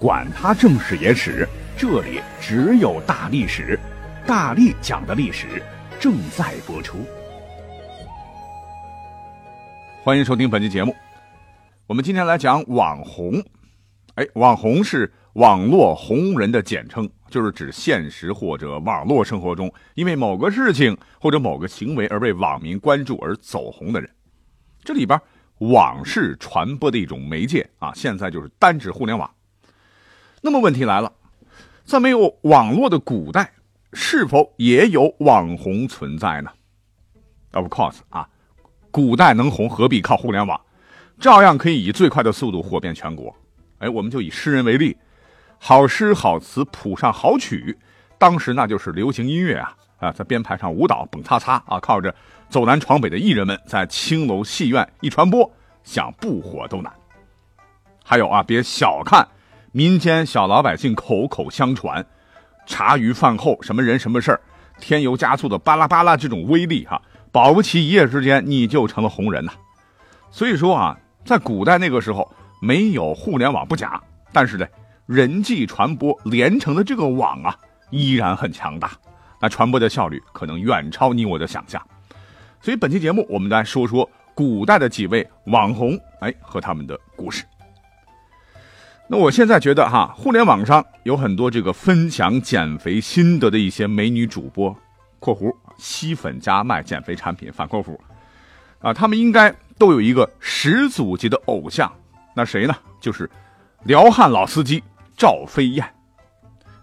管他正史野史。这里只有大历史，大力讲的历史正在播出。欢迎收听本期节目。我们今天来讲网红。哎，网红是网络红人的简称，就是指现实或者网络生活中因为某个事情或者某个行为而被网民关注而走红的人。这里边网是传播的一种媒介啊，现在就是单指互联网。那么问题来了。在没有网络的古代，是否也有网红存在呢？Of course 啊，古代能红何必靠互联网，照样可以以最快的速度火遍全国。哎，我们就以诗人为例，好诗好词谱上好曲，当时那就是流行音乐啊啊，在编排上舞蹈蹦擦擦啊，靠着走南闯北的艺人们在青楼戏院一传播，想不火都难。还有啊，别小看。民间小老百姓口口相传，茶余饭后什么人什么事儿，添油加醋的巴拉巴拉这种威力哈，保不齐一夜之间你就成了红人呐。所以说啊，在古代那个时候没有互联网不假，但是呢，人际传播连成的这个网啊，依然很强大，那传播的效率可能远超你我的想象。所以本期节目我们来说说古代的几位网红，哎，和他们的故事。那我现在觉得哈，互联网上有很多这个分享减肥心得的一些美女主播（括弧吸粉加卖减肥产品反括弧），啊，他们应该都有一个始祖级的偶像，那谁呢？就是辽汉老司机赵飞燕。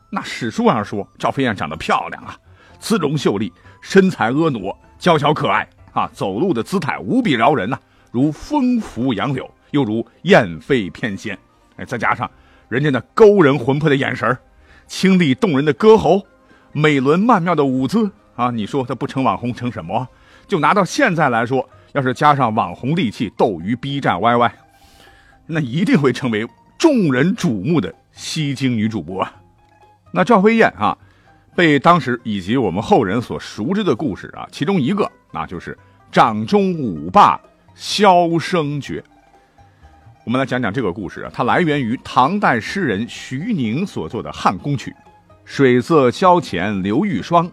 那史书上说赵飞燕长得漂亮啊，姿容秀丽，身材婀娜，娇小可爱啊，走路的姿态无比撩人呐，如风拂杨柳，又如燕飞翩跹。哎，再加上人家那勾人魂魄的眼神清丽动人的歌喉，美轮曼妙的舞姿啊，你说他不成网红成什么？就拿到现在来说，要是加上网红利器斗鱼、B 站、YY，那一定会成为众人瞩目的吸睛女主播。那赵飞燕啊，被当时以及我们后人所熟知的故事啊，其中一个那就是掌中舞霸萧声绝。我们来讲讲这个故事啊，它来源于唐代诗人徐宁所作的汉宫曲：“水色萧前流玉霜，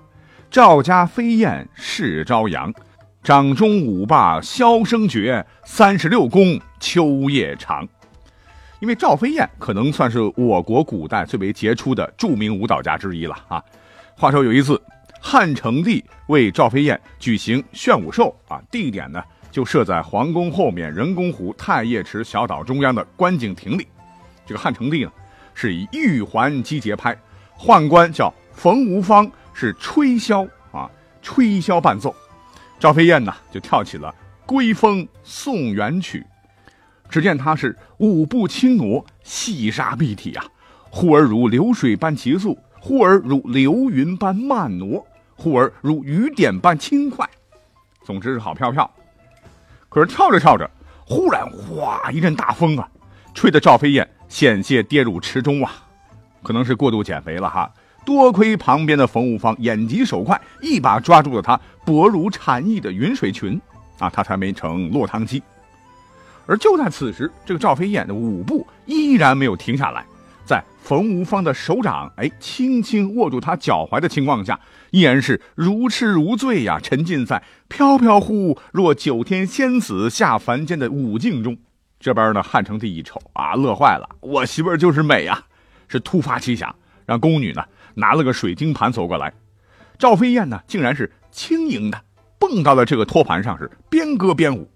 赵家飞燕试朝阳。掌中舞罢箫声绝，三十六宫秋夜长。”因为赵飞燕可能算是我国古代最为杰出的著名舞蹈家之一了啊。话说有一次，汉成帝为赵飞燕举行炫舞寿啊，地点呢？就设在皇宫后面人工湖太液池小岛中央的观景亭里。这个汉成帝呢，是以玉环击节拍，宦官叫冯无方，是吹箫啊，吹箫伴奏。赵飞燕呢，就跳起了《归风送元曲》。只见他是舞步轻挪，细沙碧体啊，忽而如流水般急速，忽而如流云般慢挪，忽而如雨点般轻快。总之是好飘飘。可是跳着跳着，忽然哗一阵大风啊，吹得赵飞燕险些跌入池中啊！可能是过度减肥了哈。多亏旁边的冯无方眼疾手快，一把抓住了她薄如蝉翼的云水裙啊，她才没成落汤鸡。而就在此时，这个赵飞燕的舞步依然没有停下来。在冯无方的手掌哎轻轻握住他脚踝的情况下，依然是如痴如醉呀，沉浸在飘飘忽若九天仙子下凡间的舞境中。这边呢，汉成帝一瞅啊，乐坏了，我媳妇儿就是美呀！是突发奇想，让宫女呢拿了个水晶盘走过来，赵飞燕呢竟然是轻盈的蹦到了这个托盘上，是边歌边舞，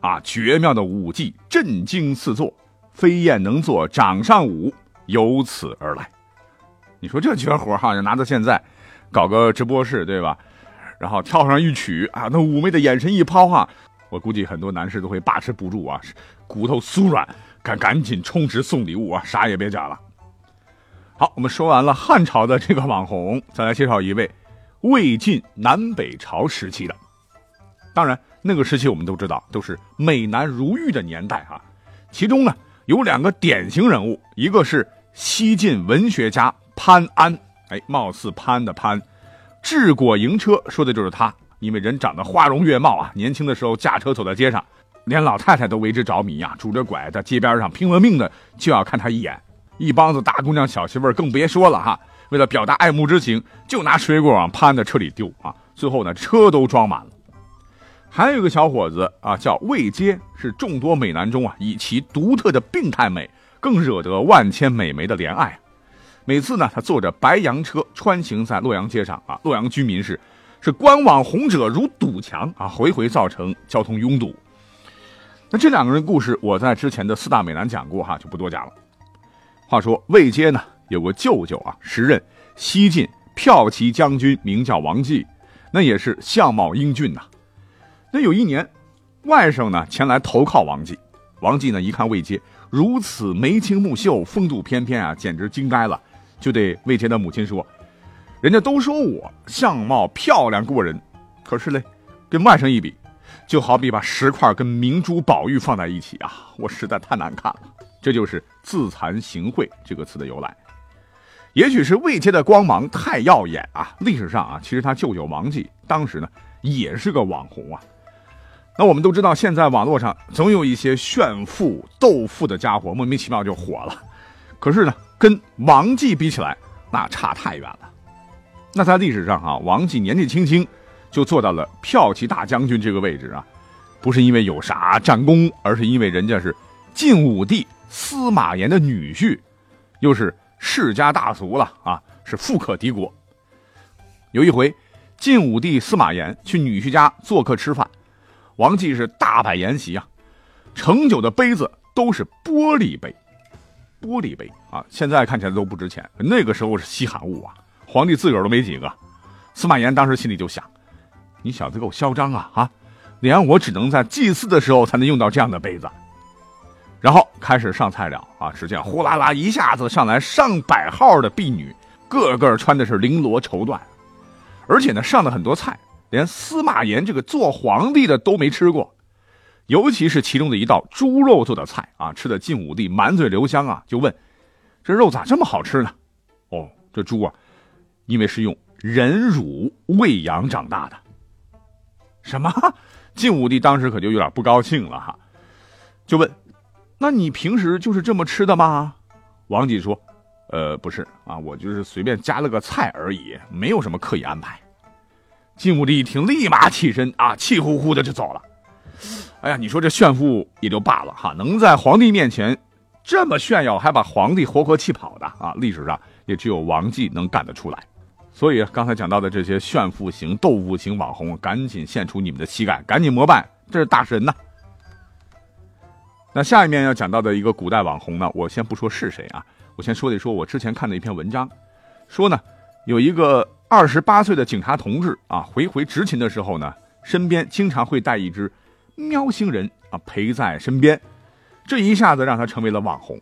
啊，绝妙的舞技震惊四座，飞燕能做掌上舞。由此而来，你说这绝活哈，就拿到现在，搞个直播室对吧？然后跳上一曲啊，那妩媚的眼神一抛哈，我估计很多男士都会把持不住啊，骨头酥软，赶赶紧充值送礼物啊，啥也别讲了。好，我们说完了汉朝的这个网红，再来介绍一位魏晋南北朝时期的。当然，那个时期我们都知道都是美男如玉的年代啊。其中呢有两个典型人物，一个是西晋文学家潘安，哎，貌似潘的潘，治国营车说的就是他，因为人长得花容月貌啊，年轻的时候驾车走在街上，连老太太都为之着迷啊，拄着拐在街边上拼了命的就要看他一眼。一帮子大姑娘小媳妇更别说了哈，为了表达爱慕之情，就拿水果往潘的车里丢啊，最后呢车都装满了。还有一个小伙子啊，叫魏阶，是众多美男中啊，以其独特的病态美，更惹得万千美眉的怜爱。每次呢，他坐着白羊车穿行在洛阳街上啊，洛阳居民是是观网红者如堵墙啊，回回造成交通拥堵。那这两个人故事，我在之前的四大美男讲过哈，就不多讲了。话说魏阶呢有个舅舅啊，时任西晋骠骑将军，名叫王继，那也是相貌英俊呐。那有一年，外甥呢前来投靠王继，王继呢一看魏阶如此眉清目秀、风度翩翩啊，简直惊呆了，就对魏杰的母亲说：“人家都说我相貌漂亮过人，可是嘞，跟外甥一比，就好比把石块跟明珠宝玉放在一起啊，我实在太难看了。”这就是“自惭形秽”这个词的由来。也许是魏杰的光芒太耀眼啊！历史上啊，其实他舅舅王继当时呢也是个网红啊。那我们都知道，现在网络上总有一些炫富斗富的家伙莫名其妙就火了。可是呢，跟王继比起来，那差太远了。那在历史上啊，王继年纪轻轻就做到了骠骑大将军这个位置啊，不是因为有啥战功，而是因为人家是晋武帝。司马炎的女婿，又是世家大族了啊，是富可敌国。有一回，晋武帝司马炎去女婿家做客吃饭，王继是大摆筵席啊，盛酒的杯子都是玻璃杯，玻璃杯啊，现在看起来都不值钱，那个时候是稀罕物啊，皇帝自个儿都没几个。司马炎当时心里就想：你小子够嚣张啊啊，连我只能在祭祀的时候才能用到这样的杯子。然后开始上菜了啊！只见呼啦啦一下子上来上百号的婢女，个个穿的是绫罗绸缎，而且呢上的很多菜，连司马炎这个做皇帝的都没吃过。尤其是其中的一道猪肉做的菜啊，吃的晋武帝满嘴留香啊，就问：这肉咋这么好吃呢？哦，这猪啊，因为是用人乳喂养长大的。什么？晋武帝当时可就有点不高兴了哈，就问。那你平时就是这么吃的吗？王继说：“呃，不是啊，我就是随便加了个菜而已，没有什么刻意安排。”晋武帝一听，立马起身啊，气呼呼的就走了。哎呀，你说这炫富也就罢了哈，能在皇帝面前这么炫耀，还把皇帝活活气跑的啊，历史上也只有王继能干得出来。所以刚才讲到的这些炫富型、斗富型网红，赶紧献出你们的膝盖，赶紧膜拜，这是大神呐！那下一面要讲到的一个古代网红呢，我先不说是谁啊，我先说一说我之前看的一篇文章，说呢有一个二十八岁的警察同志啊，回回执勤的时候呢，身边经常会带一只喵星人啊陪在身边，这一下子让他成为了网红。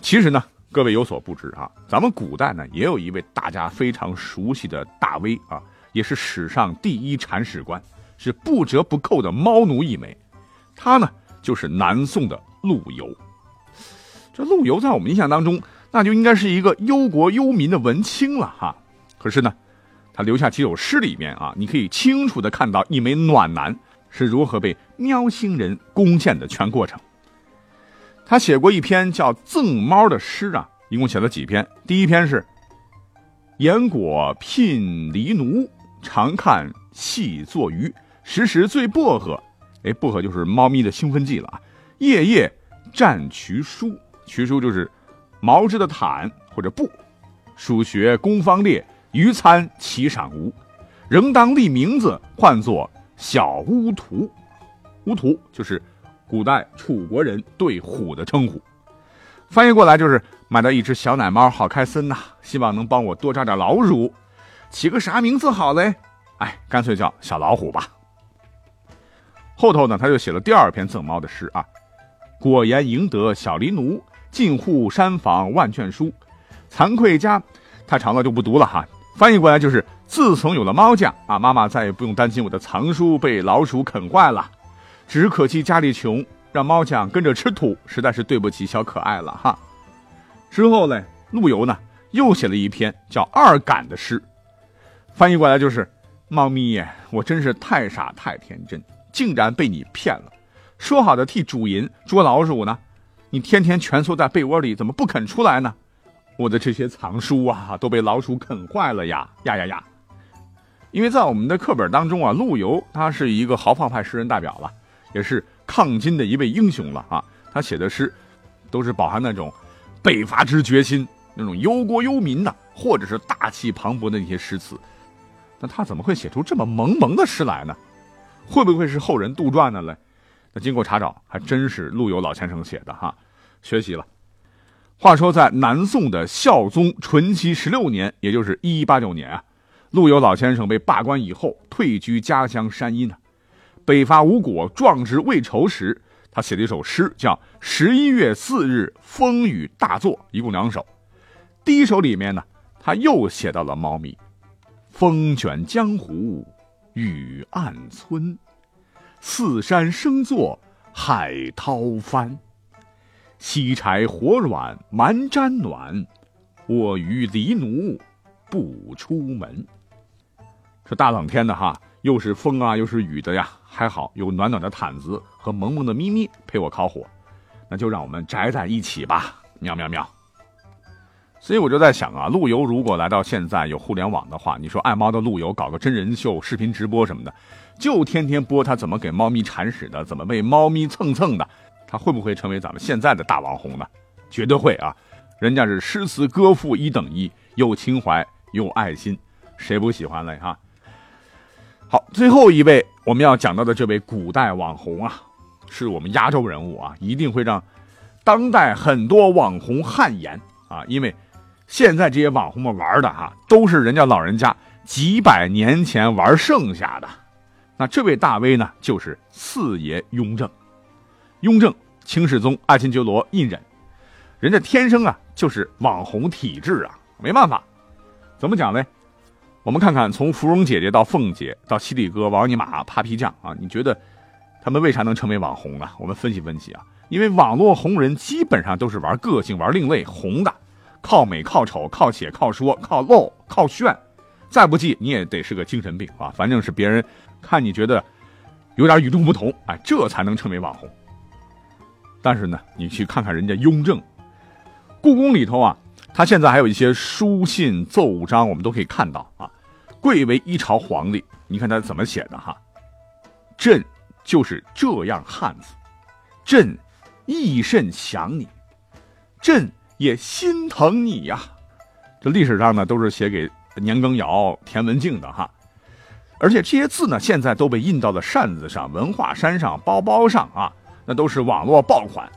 其实呢，各位有所不知啊，咱们古代呢也有一位大家非常熟悉的大 V 啊，也是史上第一铲屎官，是不折不扣的猫奴一枚，他呢。就是南宋的陆游，这陆游在我们印象当中，那就应该是一个忧国忧民的文青了哈。可是呢，留下几首诗里面啊，你可以清楚的看到一枚暖男是如何被喵星人攻陷的全过程。他写过一篇叫《赠猫》的诗啊，一共写了几篇？第一篇是“言果聘狸奴，常看戏作鱼，时时醉薄荷。”哎，薄荷就是猫咪的兴奋剂了啊！夜夜蘸渠书，渠书就是毛织的毯或者布。蜀学工方烈，余参其赏无，仍当立名字，唤作小巫徒。巫徒就是古代楚国人对虎的称呼，翻译过来就是买到一只小奶猫，好开心呐！希望能帮我多抓点老鼠，起个啥名字好嘞？哎，干脆叫小老虎吧。后头呢，他又写了第二篇赠猫的诗啊，果言赢得小狸奴，进户山房万卷书，惭愧家，太长了就不读了哈。翻译过来就是：自从有了猫酱啊，妈妈再也不用担心我的藏书被老鼠啃坏了。只可惜家里穷，让猫酱跟着吃土，实在是对不起小可爱了哈。之后嘞，陆游呢又写了一篇叫《二感》的诗，翻译过来就是：猫咪呀，我真是太傻太天真，竟然被你骗了。说好的替主人捉老鼠呢，你天天蜷缩在被窝里，怎么不肯出来呢？我的这些藏书啊，都被老鼠啃坏了呀呀呀呀！因为在我们的课本当中啊，陆游他是一个豪放派诗人代表了，也是抗金的一位英雄了啊。他写的诗都是饱含那种北伐之决心，那种忧国忧民的，或者是大气磅礴的那些诗词。那他怎么会写出这么萌萌的诗来呢？会不会是后人杜撰的嘞？那经过查找，还真是陆游老先生写的哈，学习了。话说，在南宋的孝宗淳熙十六年，也就是一一八九年啊，陆游老先生被罢官以后，退居家乡山阴呢。北伐无果，壮志未酬时，他写了一首诗，叫《十一月四日风雨大作》，一共两首。第一首里面呢，他又写到了猫咪：“风卷江湖雨暗村，四山生作海涛翻。”西柴火软蛮毡暖，我与狸奴不出门。这大冷天的哈，又是风啊，又是雨的呀，还好有暖暖的毯子和萌萌的咪咪陪我烤火，那就让我们宅在一起吧，喵喵喵。所以我就在想啊，陆游如果来到现在有互联网的话，你说爱猫的陆游搞个真人秀、视频直播什么的，就天天播他怎么给猫咪铲屎的，怎么被猫咪蹭蹭的。他会不会成为咱们现在的大网红呢？绝对会啊！人家是诗词歌赋一等一，有情怀，有爱心，谁不喜欢嘞？哈！好，最后一位我们要讲到的这位古代网红啊，是我们压轴人物啊，一定会让当代很多网红汗颜啊！因为现在这些网红们玩的哈，都是人家老人家几百年前玩剩下的。那这位大 V 呢，就是四爷雍正。雍正，清世宗爱新觉罗胤禛，人家天生啊就是网红体质啊，没办法。怎么讲呢？我们看看，从芙蓉姐姐到凤姐到犀利哥、王尼玛、Papi 酱啊，你觉得他们为啥能成为网红呢？我们分析分析啊，因为网络红人基本上都是玩个性、玩另类、红的，靠美、靠丑、靠写、靠说、靠露、靠炫，再不济你也得是个精神病啊，反正是别人看你觉得有点与众不同，哎，这才能成为网红。但是呢，你去看看人家雍正，故宫里头啊，他现在还有一些书信奏章，我们都可以看到啊。贵为一朝皇帝，你看他怎么写的哈？朕就是这样汉子，朕亦甚想你，朕也心疼你呀。这历史上呢，都是写给年羹尧、田文镜的哈。而且这些字呢，现在都被印到了扇子上、文化衫上、包包上啊。那都是网络爆款。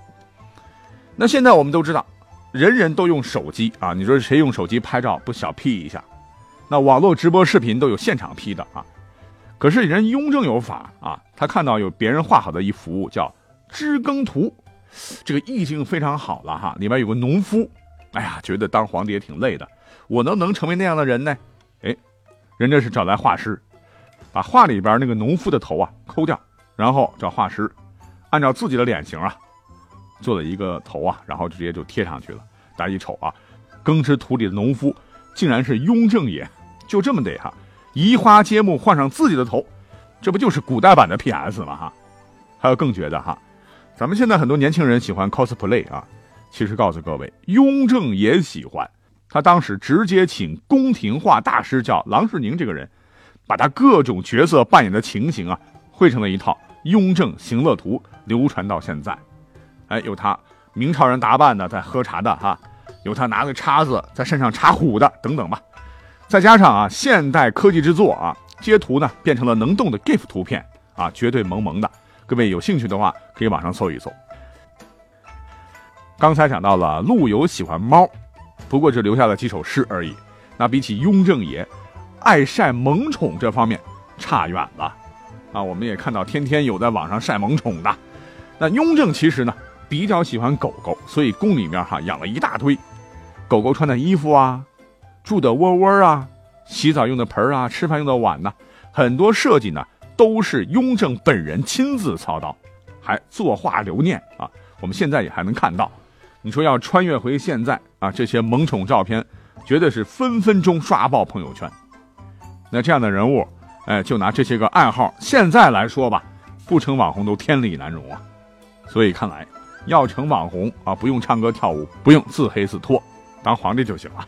那现在我们都知道，人人都用手机啊。你说谁用手机拍照不小 P 一下？那网络直播视频都有现场 P 的啊。可是人雍正有法啊，他看到有别人画好的一幅叫《知耕图》，这个意境非常好了哈。里面有个农夫，哎呀，觉得当皇帝也挺累的，我能能成为那样的人呢？哎，人家是找来画师，把画里边那个农夫的头啊抠掉，然后找画师。按照自己的脸型啊，做了一个头啊，然后直接就贴上去了。大家一瞅啊，耕织土里的农夫竟然是雍正爷，就这么得哈，移花接木换上自己的头，这不就是古代版的 PS 吗？哈，还有更绝的哈，咱们现在很多年轻人喜欢 cosplay 啊，其实告诉各位，雍正也喜欢，他当时直接请宫廷画大师叫郎世宁这个人，把他各种角色扮演的情形啊，绘成了一套。雍正行乐图流传到现在，哎，有他明朝人打扮的在喝茶的哈，有他拿个叉子在身上插虎的等等吧，再加上啊现代科技制作啊，截图呢变成了能动的 GIF 图片啊，绝对萌萌的。各位有兴趣的话，可以网上搜一搜。刚才讲到了陆游喜欢猫，不过只留下了几首诗而已。那比起雍正爷爱晒萌宠这方面，差远了。啊，我们也看到天天有在网上晒萌宠的。那雍正其实呢比较喜欢狗狗，所以宫里面哈养了一大堆狗狗穿的衣服啊，住的窝窝啊，洗澡用的盆啊，吃饭用的碗呢，很多设计呢都是雍正本人亲自操刀，还作画留念啊。我们现在也还能看到。你说要穿越回现在啊，这些萌宠照片绝对是分分钟刷爆朋友圈。那这样的人物，哎，就拿这些个爱好，现在来说吧，不成网红都天理难容啊。所以看来，要成网红啊，不用唱歌跳舞，不用自黑自脱，当皇帝就行了。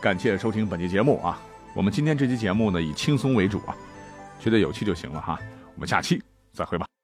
感谢收听本期节目啊，我们今天这期节目呢以轻松为主啊，觉得有趣就行了哈。我们下期再会吧。